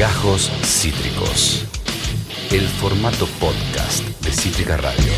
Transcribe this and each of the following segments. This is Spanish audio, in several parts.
Gajos Cítricos. El formato podcast de Cítrica Radio.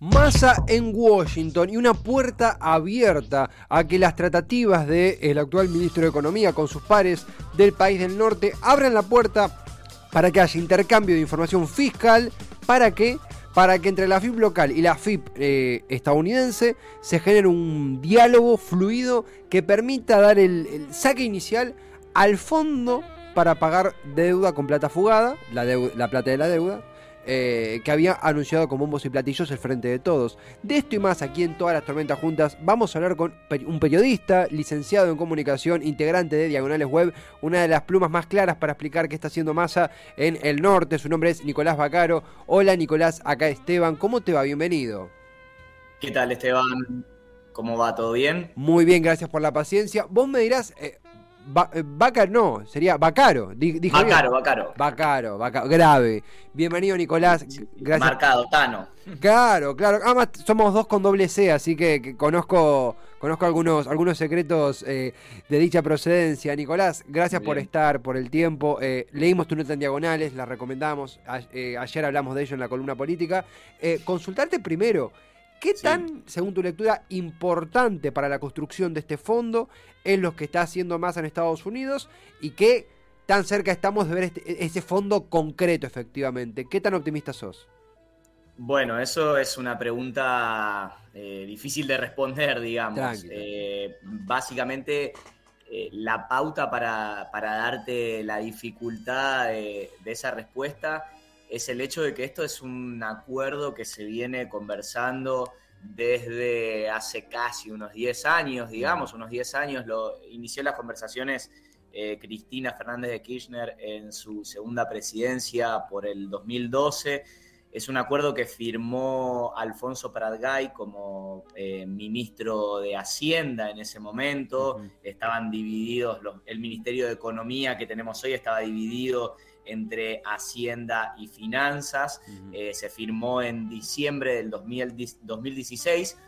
Massa en Washington y una puerta abierta a que las tratativas del actual ministro de Economía con sus pares del país del norte abran la puerta para que haya intercambio de información fiscal. ¿Para qué? Para que entre la FIP local y la FIP eh, estadounidense se genere un diálogo fluido que permita dar el saque inicial al fondo para pagar deuda con plata fugada, la, la plata de la deuda, eh, que había anunciado con bombos y platillos el Frente de Todos. De esto y más aquí en todas las tormentas juntas vamos a hablar con un periodista, licenciado en comunicación, integrante de Diagonales Web, una de las plumas más claras para explicar qué está haciendo Massa en el norte. Su nombre es Nicolás Bacaro. Hola Nicolás, acá Esteban. ¿Cómo te va? Bienvenido. ¿Qué tal Esteban? ¿Cómo va? ¿Todo bien? Muy bien, gracias por la paciencia. Vos me dirás, eh, Bacaro, no, sería Bacaro. Dijo Bacaro, Bacaro. Bacaro, Bacaro, grave. Bienvenido, Nicolás. Gracias. Marcado, Tano. Claro, claro. Además, somos dos con doble C, así que, conozco, conozco algunos, algunos secretos eh, de dicha procedencia. Nicolás, gracias por estar, por el tiempo. Eh, leímos tu nota en diagonales, la recomendamos. Eh, ayer hablamos de ello en la columna política. consultarte primero. ¿Qué tan, según tu lectura, importante para la construcción de este fondo es lo que está haciendo más en Estados Unidos y qué tan cerca estamos de ver este, ese fondo concreto efectivamente? ¿Qué tan optimista sos? Bueno, eso es una pregunta eh, difícil de responder, digamos. Eh, básicamente, eh, la pauta para, darte la dificultad de, de esa respuesta es el hecho de que esto es un acuerdo que se viene conversando desde hace casi unos 10 años, digamos, unos 10 años, lo, inició las conversaciones eh, Cristina Fernández de Kirchner en su segunda presidencia por el 2012. Es un acuerdo que firmó Alfonso Pratgay como eh, ministro de Hacienda en ese momento. Estaban divididos, el Ministerio de Economía que tenemos hoy estaba dividido entre Hacienda y Finanzas. Eh, se firmó en diciembre del 2016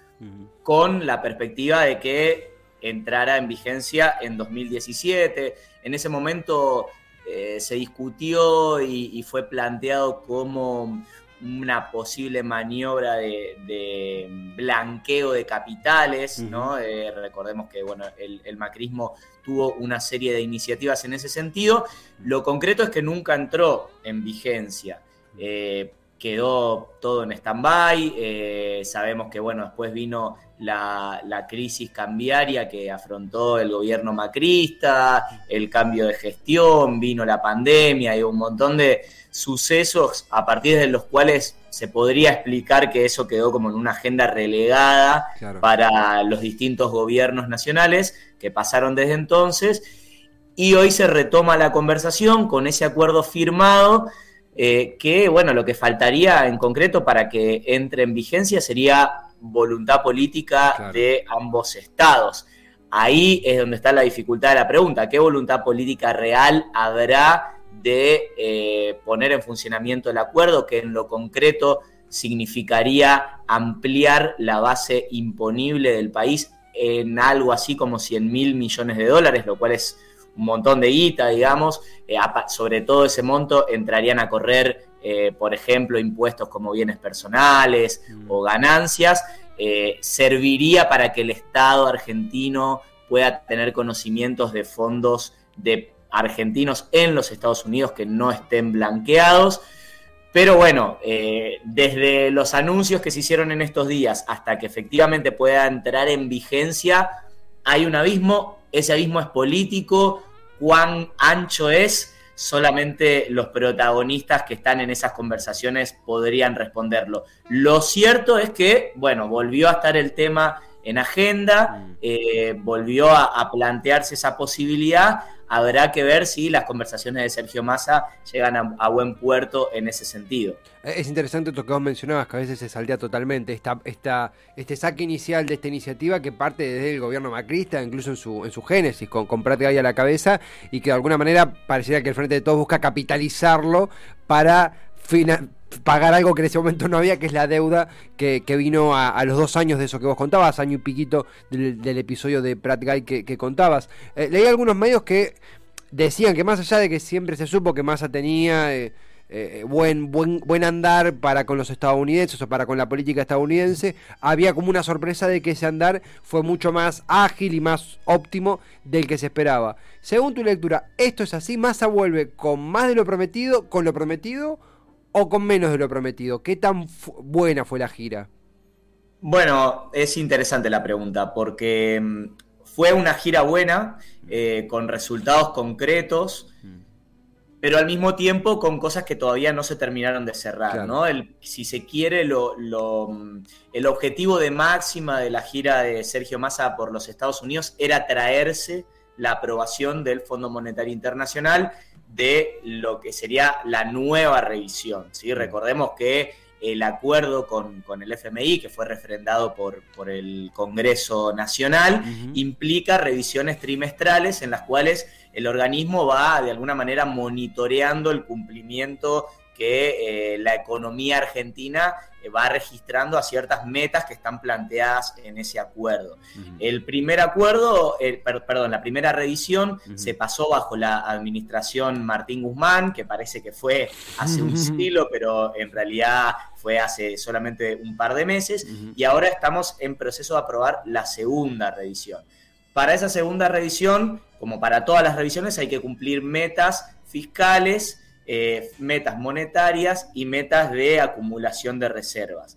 con la perspectiva de que entrara en vigencia en 2017. En ese momento eh, se discutió y, fue planteado como una posible maniobra de, blanqueo de capitales, ¿no? Eh, recordemos que bueno, el, macrismo tuvo una serie de iniciativas en ese sentido. Lo concreto es que nunca entró en vigencia. Eh, quedó todo en stand-by. Eh, sabemos que bueno, después vino la, la, crisis cambiaria que afrontó el gobierno macrista, el cambio de gestión, vino la pandemia y un montón de sucesos a partir de los cuales se podría explicar que eso quedó como en una agenda relegada para los distintos gobiernos nacionales que pasaron desde entonces. Y hoy se retoma la conversación con ese acuerdo firmado, eh, que bueno, lo que faltaría en concreto para que entre en vigencia sería voluntad política de ambos estados. Ahí es donde está la dificultad de la pregunta, ¿qué voluntad política real habrá de eh, poner en funcionamiento el acuerdo, que en lo concreto significaría ampliar la base imponible del país en algo así como 100 mil millones de dólares, lo cual es un montón de guita, digamos. Eh, sobre todo ese monto entrarían a correr, eh, por ejemplo, impuestos como bienes personales mm. o ganancias. serviría para que el Estado argentino pueda tener conocimientos de fondos de argentinos en los Estados Unidos que no estén blanqueados. Pero bueno, eh, desde los anuncios que se hicieron en estos días hasta que efectivamente pueda entrar en vigencia, hay un abismo. Ese abismo es político. ¿Cuán ancho es? Solamente los protagonistas que están en esas conversaciones podrían responderlo. Lo cierto es que, bueno, volvió a estar el tema en agenda, mm. eh, volvió a plantearse esa posibilidad habrá que ver si las conversaciones de Sergio Massa llegan a, buen puerto en ese sentido. Es interesante lo que vos mencionabas, que a veces se saldea totalmente esta, este saque inicial de esta iniciativa que parte desde el gobierno macrista, incluso en su, en su génesis, con, con ahí a la cabeza, y que de alguna manera pareciera que el Frente de Todos busca capitalizarlo para pagar algo que en ese momento no había, que es la deuda que, vino a, los dos años de eso que vos contabas, año y piquito del, episodio de Pratt Guy que, contabas. Eh, leí algunos medios que decían que más allá de que siempre se supo que Massa tenía eh, eh, buen, buen, buen andar para con los estadounidenses o para con la política estadounidense, había como una sorpresa de que ese andar fue mucho más ágil y más óptimo del que se esperaba. Según tu lectura, ¿esto es así? ¿Massa vuelve con más de lo prometido, con lo prometido o con menos de lo prometido? ¿Qué tan buena fue la gira? Bueno, es interesante la pregunta porque mm, fue una gira buena, eh, con resultados concretos, pero al mismo tiempo con cosas que todavía no se terminaron de cerrar, ¿no? El, si se quiere, lo, mm, el objetivo de máxima de la gira de Sergio Massa por los Estados Unidos era traerse la aprobación del Fondo Monetario Internacional de lo que sería la nueva revisión. ¿sí? Recordemos que el acuerdo con, el FMI, que fue refrendado por, por el Congreso Nacional, implica revisiones trimestrales en las cuales el organismo va de alguna manera monitoreando el cumplimiento que eh, la economía argentina eh, va registrando a ciertas metas que están planteadas en ese acuerdo. El primer acuerdo, perdón, la primera revisión se pasó bajo la administración Martín Guzmán, que parece que fue hace un siglo, pero en realidad fue hace solamente un par de meses, y ahora estamos en proceso de aprobar la segunda revisión. Para esa segunda revisión, como para todas las revisiones, hay que cumplir metas fiscales, eh, metas monetarias y metas de acumulación de reservas.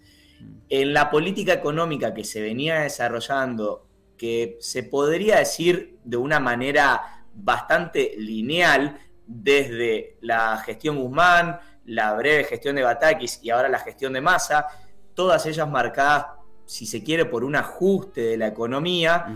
En la política económica que se venía desarrollando, que se podría decir de una manera bastante lineal, desde la gestión Guzmán, la breve gestión de Batakis y ahora la gestión de Massa, todas ellas marcadas, si se quiere, por un ajuste de la economía,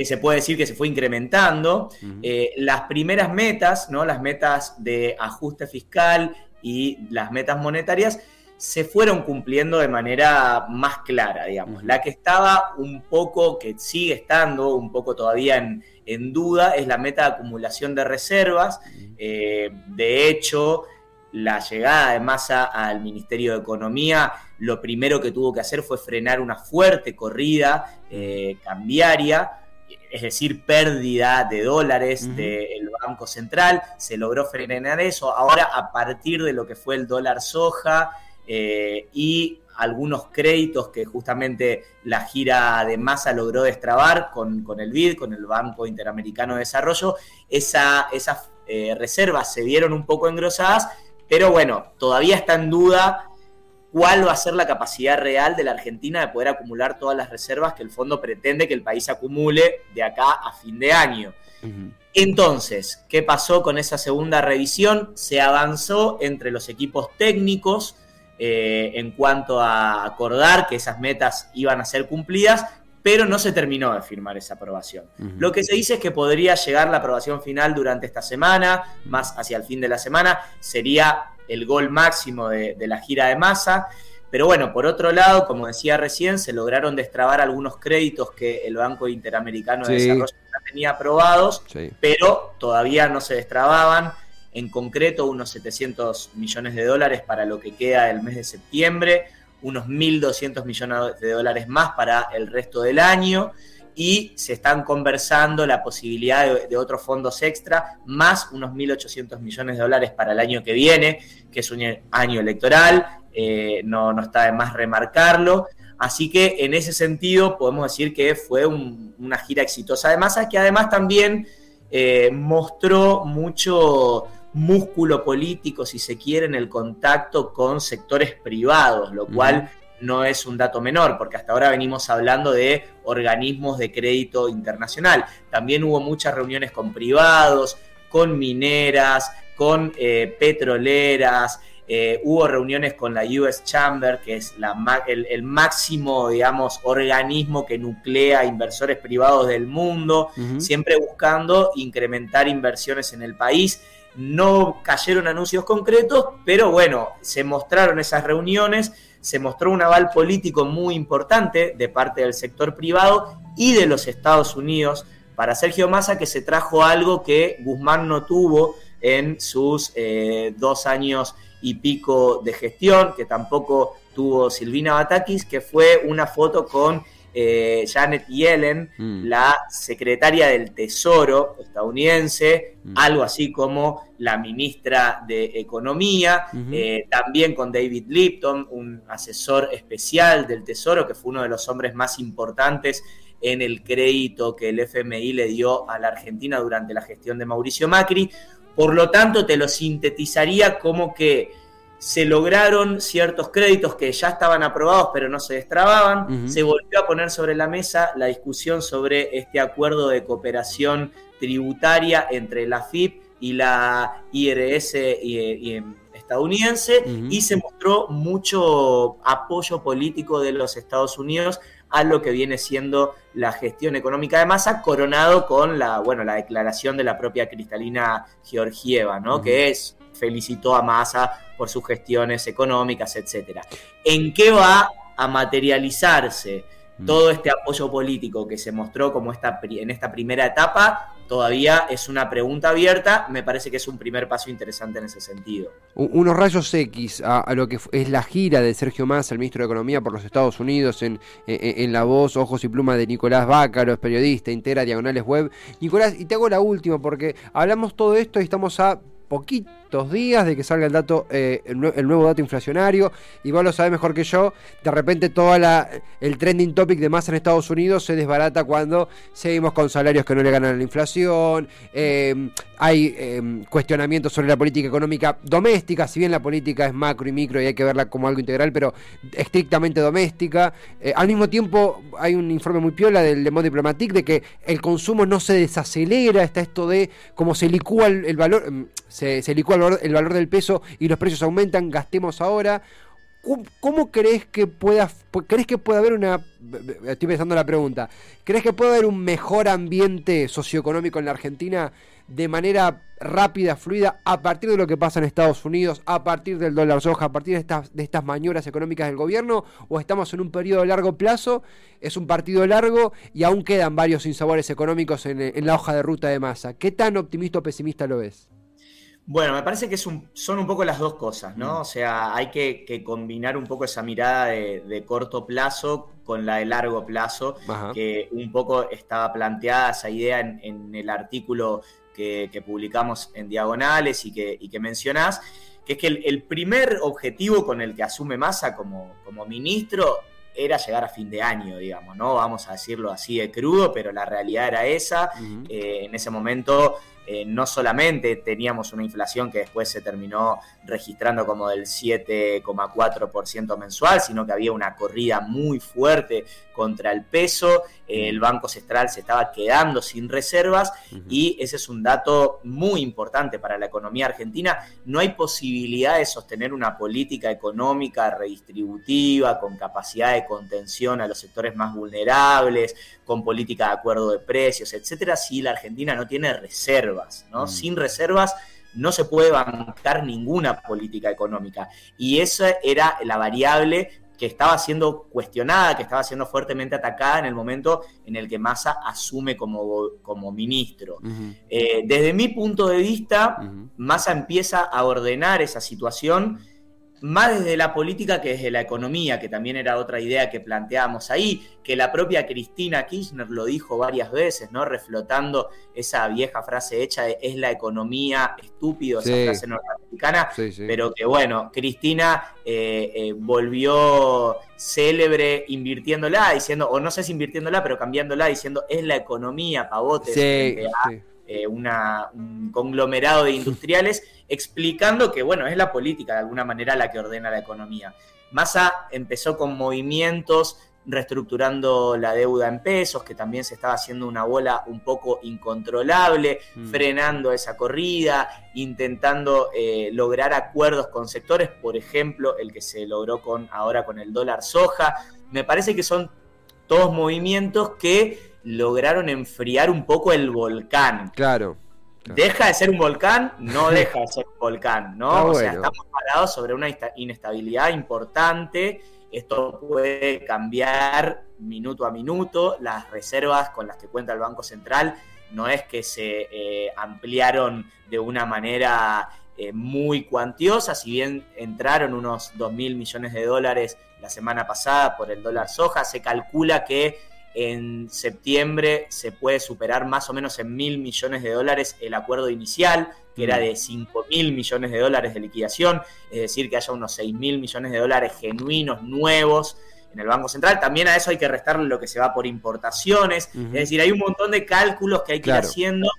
que se puede decir que se fue incrementando. Eh, las primeras metas, ¿no? las metas de ajuste fiscal y las metas monetarias, se fueron cumpliendo de manera más clara, digamos. La que estaba un poco, que sigue estando un poco todavía en, duda, es la meta de acumulación de reservas. Eh, de hecho, la llegada de Massa al Ministerio de Economía, lo primero que tuvo que hacer fue frenar una fuerte corrida eh, cambiaria es decir, pérdida de dólares del Banco Central, se logró frenar eso. Ahora, a partir de lo que fue el dólar soja eh, y algunos créditos que justamente la gira de masa logró destrabar con, el BID, con el Banco Interamericano de Desarrollo, esa, esas eh, reservas se vieron un poco engrosadas, pero bueno, todavía está en duda cuál va a ser la capacidad real de la Argentina de poder acumular todas las reservas que el fondo pretende que el país acumule de acá a fin de año. Entonces, ¿qué pasó con esa segunda revisión? Se avanzó entre los equipos técnicos eh, en cuanto a acordar que esas metas iban a ser cumplidas, pero no se terminó de firmar esa aprobación. Lo que se dice es que podría llegar la aprobación final durante esta semana, más hacia el fin de la semana, sería el gol máximo de, la gira de masa. Pero bueno, por otro lado, como decía recién, se lograron destrabar algunos créditos que el Banco Interamericano de Desarrollo ya tenía aprobados, pero todavía no se destrababan. En concreto, unos 700 millones de dólares para lo que queda del mes de septiembre, unos 1.200 millones de dólares más para el resto del año y se están conversando la posibilidad de, otros fondos extra, más unos 1.800 millones de dólares para el año que viene, que es un año electoral, eh, no, no está de más remarcarlo. Así que en ese sentido podemos decir que fue una gira exitosa de masa, que además también eh, mostró mucho músculo político, si se quiere, en el contacto con sectores privados, lo cual no es un dato menor, porque hasta ahora venimos hablando de organismos de crédito internacional. También hubo muchas reuniones con privados, con mineras, con eh, petroleras, eh, hubo reuniones con la US Chamber, que es la, el, máximo, digamos, organismo que nuclea inversores privados del mundo, siempre buscando incrementar inversiones en el país. No cayeron anuncios concretos, pero bueno, se mostraron esas reuniones se mostró un aval político muy importante de parte del sector privado y de los Estados Unidos para Sergio Massa, que se trajo algo que Guzmán no tuvo en sus eh, dos años y pico de gestión, que tampoco tuvo Silvina Batakis, que fue una foto con eh, Janet Yellen, mm. la secretaria del Tesoro estadounidense, mm. algo así como la ministra de Economía, eh, también con David Lipton, un asesor especial del Tesoro, que fue uno de los hombres más importantes en el crédito que el FMI le dio a la Argentina durante la gestión de Mauricio Macri. Por lo tanto, te lo sintetizaría como que se lograron ciertos créditos que ya estaban aprobados pero no se destrababan, se volvió a poner sobre la mesa la discusión sobre este acuerdo de cooperación tributaria entre la FIP y la IRS estadounidense y se mostró mucho apoyo político de los Estados Unidos a lo que viene siendo la gestión económica de masa, coronado con la, bueno, la declaración de la propia Cristalina Georgieva, ¿no? Que es felicitó a Massa por sus gestiones económicas, etcétera. ¿En qué va a materializarse mm. todo este apoyo político que se mostró como esta, en esta primera etapa? Todavía es una pregunta abierta, me parece que es un primer paso interesante en ese sentido. Unos rayos X a, lo que es la gira de Sergio Massa, el ministro de Economía por los Estados Unidos, en, en, la voz, ojos y pluma de Nicolás Bácaro, es periodista, integra Diagonales Web. Nicolás, y te hago la última porque hablamos todo esto y estamos a días de que salga el dato, eh, el, nuevo dato inflacionario. Igual lo sabe mejor que yo. De repente todo el trending topic de más en Estados Unidos se desbarata cuando seguimos con salarios que no le ganan a la inflación. Eh, hay eh, cuestionamientos sobre la política económica doméstica, si bien la política es macro y micro y hay que verla como algo integral, pero estrictamente doméstica. al mismo tiempo hay un informe muy piola del Le Monde Diplomatique de que el consumo no se desacelera, está esto de cómo se licúa el valor mm, se, licúa el valor, del peso y los precios aumentan, gastemos ahora. ¿Cómo, crees que pueda, crees que puede haber una, estoy pensando la pregunta, ¿crees que puede haber un mejor ambiente socioeconómico en la Argentina de manera rápida, fluida, a partir de lo que pasa en Estados Unidos, a partir del dólar soja, a partir de estas, de estas maniobras económicas del gobierno, o estamos en un periodo de largo plazo, es un partido largo y aún quedan varios sinsabores económicos en, en la hoja de ruta de masa? ¿Qué tan optimista o pesimista lo ves? Bueno, me parece que son un poco las dos cosas, ¿no? Mm. O sea, hay que, combinar un poco esa mirada de, corto plazo con la de largo plazo, que un poco estaba planteada esa idea en, el artículo que, publicamos en Diagonales y que, y que mencionás, que es que el, primer objetivo con el que asume Massa como, como ministro era llegar a fin de año, digamos, ¿no? Vamos a decirlo así de crudo, pero la realidad era esa. Eh, en ese momento eh, no solamente teníamos una inflación que después se terminó registrando como del 7,4% mensual, sino que había una corrida muy fuerte contra el peso, el Banco Central se estaba quedando sin reservas y ese es un dato muy importante para la economía argentina. No hay posibilidad de sostener una política económica redistributiva, con capacidad de contención a los sectores más vulnerables, con política de acuerdo de precios, etcétera, si la Argentina no tiene reservas, ¿no? Mm. Sin reservas no se puede bancar ninguna política económica. Y esa era la variable que estaba siendo cuestionada, que estaba siendo fuertemente atacada en el momento en el que Massa asume como, como ministro. Eh, desde mi punto de vista, Massa empieza a ordenar esa situación más desde la política que desde la economía, que también era otra idea que planteábamos ahí, que la propia Cristina Kirchner lo dijo varias veces, ¿no? Reflotando esa vieja frase hecha de es la economía estúpido, esa frase norteamericana, pero que bueno, Cristina eh, eh, volvió célebre invirtiéndola, diciendo, o no sé si invirtiéndola, pero cambiándola, diciendo es la economía, pavote, eh, una, un conglomerado de industriales, explicando que, bueno, es la política de alguna manera la que ordena la economía. Massa empezó con movimientos reestructurando la deuda en pesos, que también se estaba haciendo una bola un poco incontrolable, mm. frenando esa corrida, intentando eh, lograr acuerdos con sectores, por ejemplo, el que se logró con ahora con el dólar soja. Me parece que son todos movimientos que lograron enfriar un poco el volcán. Claro. Deja de ser un volcán, no deja de ser un volcán, ¿no? o sea, estamos parados sobre una inestabilidad importante. Esto puede cambiar minuto a minuto. Las reservas con las que cuenta el Banco Central no es que se eh, ampliaron de una manera eh, muy cuantiosa, si bien entraron unos 2 mil millones de dólares la semana pasada por el dólar soja, se calcula que en septiembre se puede superar más o menos en mil millones de dólares el acuerdo inicial, que era de 5 mil millones de dólares de liquidación, es decir, que haya unos 6 mil millones de dólares genuinos, nuevos en el Banco Central. También a eso hay que restarle lo que se va por importaciones, es decir, hay un montón de cálculos que hay que ir haciendo.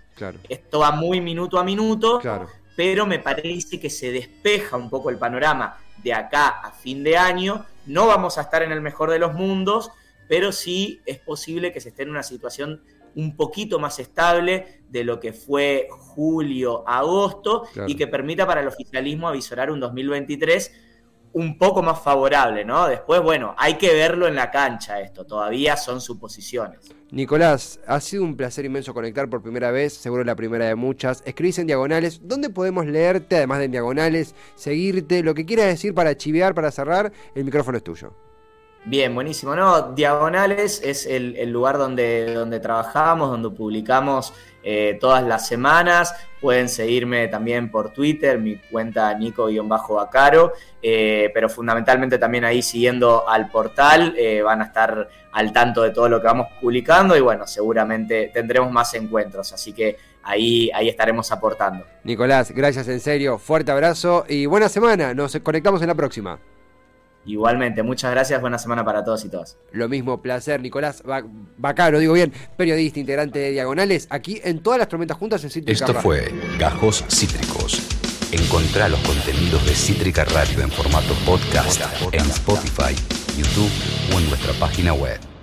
Esto va muy minuto a minuto. Claro pero me parece que se despeja un poco el panorama de acá a fin de año. No vamos a estar en el mejor de los mundos, pero sí es posible que se esté en una situación un poquito más estable de lo que fue julio, agosto, y que permita para el oficialismo avisorar un 2023 un poco más favorable, ¿no? Después, bueno, hay que verlo en la cancha esto, todavía son suposiciones. Nicolás, ha sido un placer inmenso conectar por primera vez, seguro la primera de muchas. Escribís en diagonales, ¿dónde podemos leerte, además de en diagonales, seguirte, lo que quieras decir para chivear, para cerrar? El micrófono es tuyo. Bien, buenísimo. No, Diagonales es el, lugar donde, donde trabajamos, donde publicamos eh, todas las semanas. Pueden seguirme también por Twitter, mi cuenta Nico-Bacaro, eh, pero fundamentalmente también ahí siguiendo al portal eh, van a estar al tanto de todo lo que vamos publicando y bueno, seguramente tendremos más encuentros, así que ahí, ahí estaremos aportando. Nicolás, gracias en serio, fuerte abrazo y buena semana, nos conectamos en la próxima. Igualmente, muchas gracias, buena semana para todos y todas. Lo mismo, placer, Nicolás Bacaro, digo bien, periodista, integrante de Diagonales, aquí en todas las tormentas juntas en Cítrica Esto fue Gajos Cítricos. Encontrá los contenidos de Cítrica Radio en formato podcast en Spotify, YouTube o en nuestra página web.